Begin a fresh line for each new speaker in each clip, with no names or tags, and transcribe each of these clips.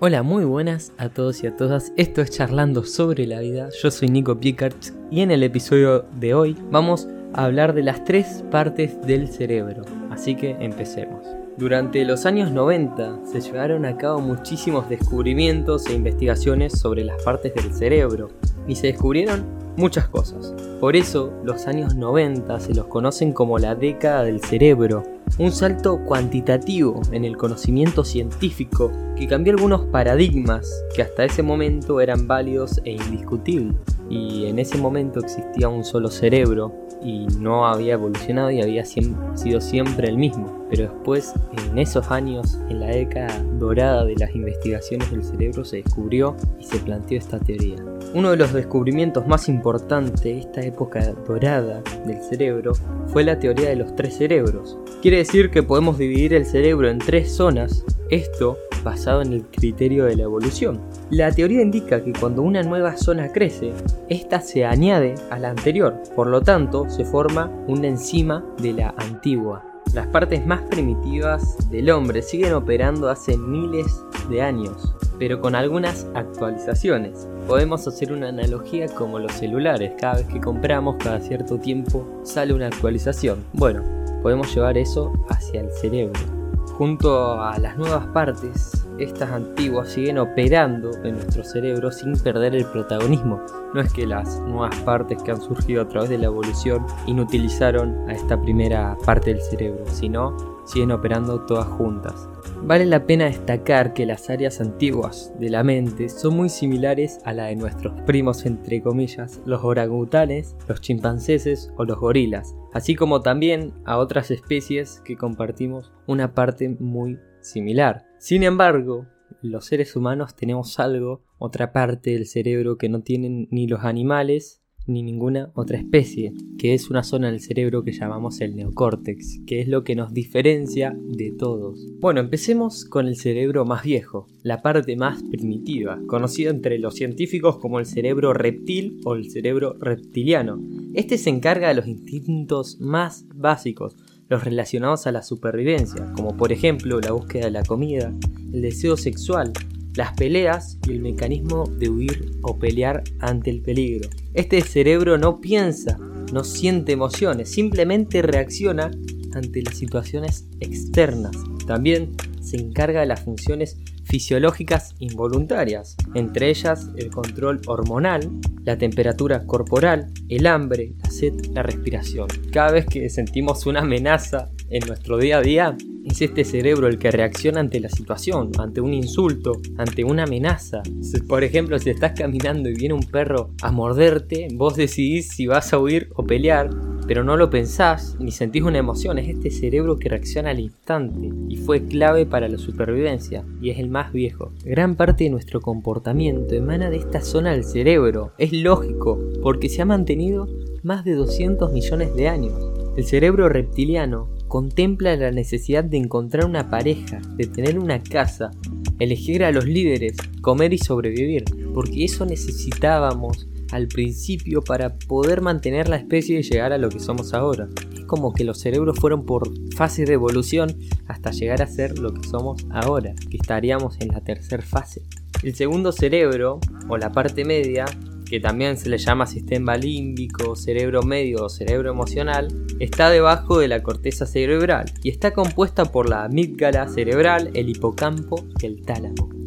Hola, muy buenas a todos y a todas. Esto es Charlando sobre la vida. Yo soy Nico Pickard y en el episodio de hoy vamos a hablar de las tres partes del cerebro. Así que empecemos. Durante los años 90 se llevaron a cabo muchísimos descubrimientos e investigaciones sobre las partes del cerebro y se descubrieron muchas cosas. Por eso los años 90 se los conocen como la década del cerebro un salto cuantitativo en el conocimiento científico que cambió algunos paradigmas que hasta ese momento eran válidos e indiscutibles. Y en ese momento existía un solo cerebro y no había evolucionado y había sido siempre el mismo. Pero después, en esos años, en la década dorada de las investigaciones del cerebro, se descubrió y se planteó esta teoría. Uno de los descubrimientos más importantes de esta época dorada del cerebro fue la teoría de los tres cerebros. Quiere decir que podemos dividir el cerebro en tres zonas, esto basado en el criterio de la evolución. La teoría indica que cuando una nueva zona crece, esta se añade a la anterior, por lo tanto se forma una enzima de la antigua. Las partes más primitivas del hombre siguen operando hace miles de años, pero con algunas actualizaciones. Podemos hacer una analogía como los celulares, cada vez que compramos, cada cierto tiempo sale una actualización. Bueno, podemos llevar eso hacia el cerebro. Junto a las nuevas partes, estas antiguas siguen operando en nuestro cerebro sin perder el protagonismo. No es que las nuevas partes que han surgido a través de la evolución inutilizaron a esta primera parte del cerebro, sino siguen operando todas juntas. Vale la pena destacar que las áreas antiguas de la mente son muy similares a la de nuestros primos entre comillas, los orangutanes, los chimpancéses o los gorilas, así como también a otras especies que compartimos una parte muy similar. Sin embargo, los seres humanos tenemos algo, otra parte del cerebro que no tienen ni los animales ni ninguna otra especie, que es una zona del cerebro que llamamos el neocórtex, que es lo que nos diferencia de todos. Bueno, empecemos con el cerebro más viejo, la parte más primitiva, conocido entre los científicos como el cerebro reptil o el cerebro reptiliano. Este se encarga de los instintos más básicos, los relacionados a la supervivencia, como por ejemplo la búsqueda de la comida, el deseo sexual, las peleas y el mecanismo de huir o pelear ante el peligro. Este cerebro no piensa, no siente emociones, simplemente reacciona ante las situaciones externas. También se encarga de las funciones fisiológicas involuntarias, entre ellas el control hormonal, la temperatura corporal, el hambre, la sed, la respiración. Cada vez que sentimos una amenaza en nuestro día a día, es este cerebro el que reacciona ante la situación, ante un insulto, ante una amenaza. Por ejemplo, si estás caminando y viene un perro a morderte, vos decidís si vas a huir o pelear, pero no lo pensás ni sentís una emoción. Es este cerebro que reacciona al instante y fue clave para la supervivencia y es el más viejo. Gran parte de nuestro comportamiento emana de esta zona del cerebro. Es lógico porque se ha mantenido más de 200 millones de años. El cerebro reptiliano contempla la necesidad de encontrar una pareja, de tener una casa, elegir a los líderes, comer y sobrevivir, porque eso necesitábamos al principio para poder mantener la especie y llegar a lo que somos ahora. Es como que los cerebros fueron por fases de evolución hasta llegar a ser lo que somos ahora, que estaríamos en la tercera fase. El segundo cerebro, o la parte media, que también se le llama sistema límbico, cerebro medio o cerebro emocional, está debajo de la corteza cerebral y está compuesta por la amígdala cerebral, el hipocampo y el tálamo.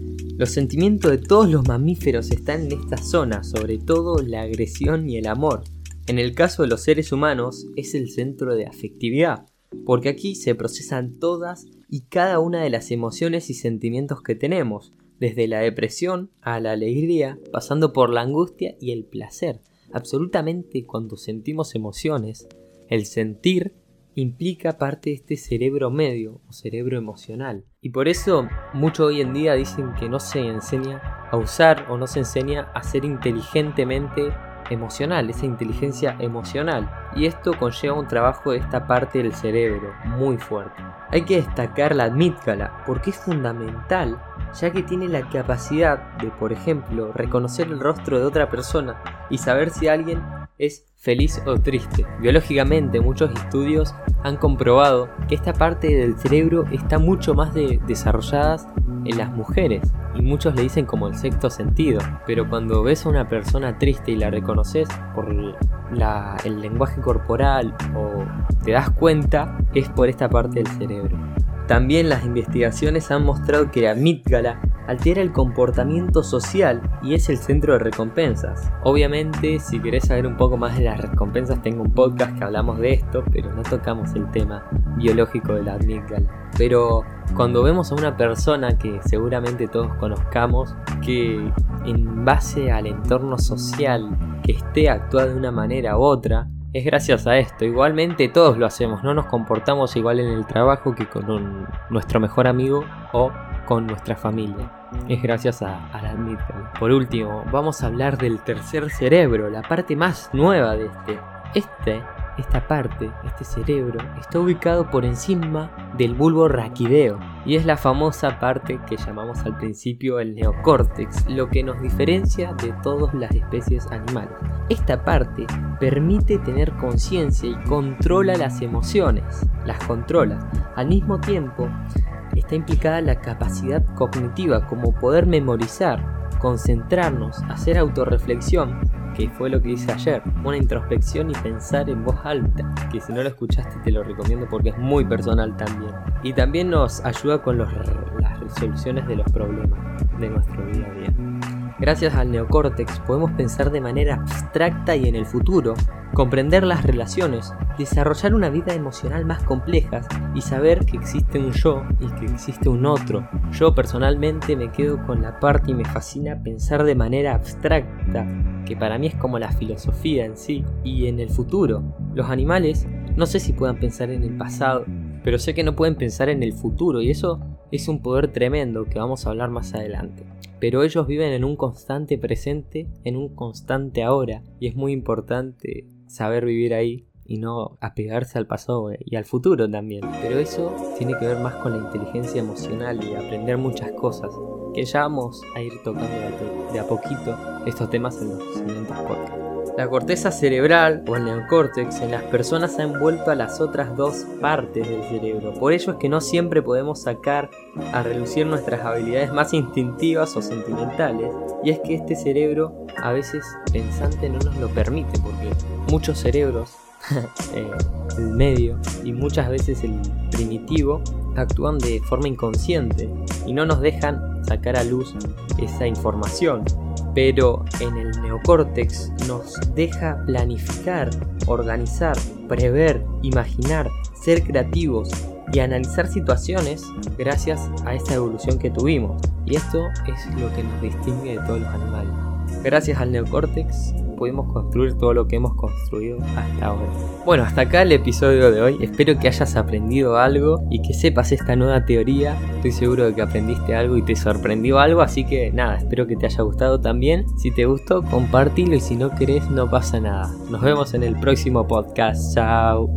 Los sentimientos de todos los mamíferos están en esta zona, sobre todo la agresión y el amor. En el caso de los seres humanos es el centro de afectividad, porque aquí se procesan todas y cada una de las emociones y sentimientos que tenemos, desde la depresión a la alegría, pasando por la angustia y el placer. Absolutamente cuando sentimos emociones, el sentir implica parte de este cerebro medio o cerebro emocional. Y por eso mucho hoy en día dicen que no se enseña a usar o no se enseña a ser inteligentemente emocional, esa inteligencia emocional. Y esto conlleva un trabajo de esta parte del cerebro muy fuerte. Hay que destacar la amígdala porque es fundamental ya que tiene la capacidad de, por ejemplo, reconocer el rostro de otra persona y saber si alguien es feliz o triste. Biológicamente muchos estudios han comprobado que esta parte del cerebro está mucho más desarrollada en las mujeres y muchos le dicen como el sexto sentido, pero cuando ves a una persona triste y la reconoces por el lenguaje corporal o te das cuenta es por esta parte del cerebro. También las investigaciones han mostrado que la amígdala altera el comportamiento social y es el centro de recompensas. Obviamente, si querés saber un poco más de las recompensas, tengo un podcast que hablamos de esto, pero no tocamos el tema biológico de la amígdala. Pero cuando vemos a una persona que seguramente todos conozcamos, que en base al entorno social que esté actuando de una manera u otra, es gracias a esto. Igualmente todos lo hacemos, no nos comportamos igual en el trabajo que con nuestro mejor amigo o con nuestra familia. Es gracias a, la amígdala. Por último, vamos a hablar del tercer cerebro, la parte más nueva de este. Este esta parte, este cerebro, está ubicado por encima del bulbo raquideo y es la famosa parte que llamamos al principio el neocórtex, lo que nos diferencia de todas las especies animales. Esta parte permite tener conciencia y controla las emociones, las controla. Al mismo tiempo, está implicada la capacidad cognitiva como poder memorizar, concentrarnos, hacer autorreflexión que fue lo que hice ayer, una introspección y pensar en voz alta, que si no lo escuchaste te lo recomiendo porque es muy personal también. Y también nos ayuda con las resoluciones de los problemas de nuestro día a día. Gracias al neocórtex podemos pensar de manera abstracta y en el futuro, comprender las relaciones, desarrollar una vida emocional más compleja y saber que existe un yo y que existe un otro. Yo personalmente me quedo con la parte y me fascina pensar de manera abstracta, que para mí es como la filosofía en sí, y en el futuro. Los animales no sé si puedan pensar en el pasado, pero sé que no pueden pensar en el futuro y eso es un poder tremendo que vamos a hablar más adelante pero ellos viven en un constante presente, en un constante ahora, y es muy importante saber vivir ahí y no apegarse al pasado y al futuro también. Pero eso tiene que ver más con la inteligencia emocional y aprender muchas cosas, que ya vamos a ir tocando de a poquito estos temas en los siguientes podcasts. La corteza cerebral o el neocórtex en las personas ha envuelto a las otras dos partes del cerebro. Por ello es que no siempre podemos sacar a relucir nuestras habilidades más instintivas o sentimentales. Y es que este cerebro a veces pensante no nos lo permite porque muchos cerebros, eh, el medio y muchas veces el primitivo actúan de forma inconsciente y no nos dejan sacar a luz esa información pero en el neocórtex nos deja planificar, organizar, prever, imaginar, ser creativos y analizar situaciones gracias a esta evolución que tuvimos. Y esto es lo que nos distingue de todos los animales. Gracias al neocórtex pudimos construir todo lo que hemos construido hasta ahora. Bueno, hasta acá el episodio de hoy. Espero que hayas aprendido algo y que sepas esta nueva teoría. Estoy seguro de que aprendiste algo y te sorprendió algo, así que nada, espero que te haya gustado también. Si te gustó, compártelo y si no querés, no pasa nada. Nos vemos en el próximo podcast. Chao.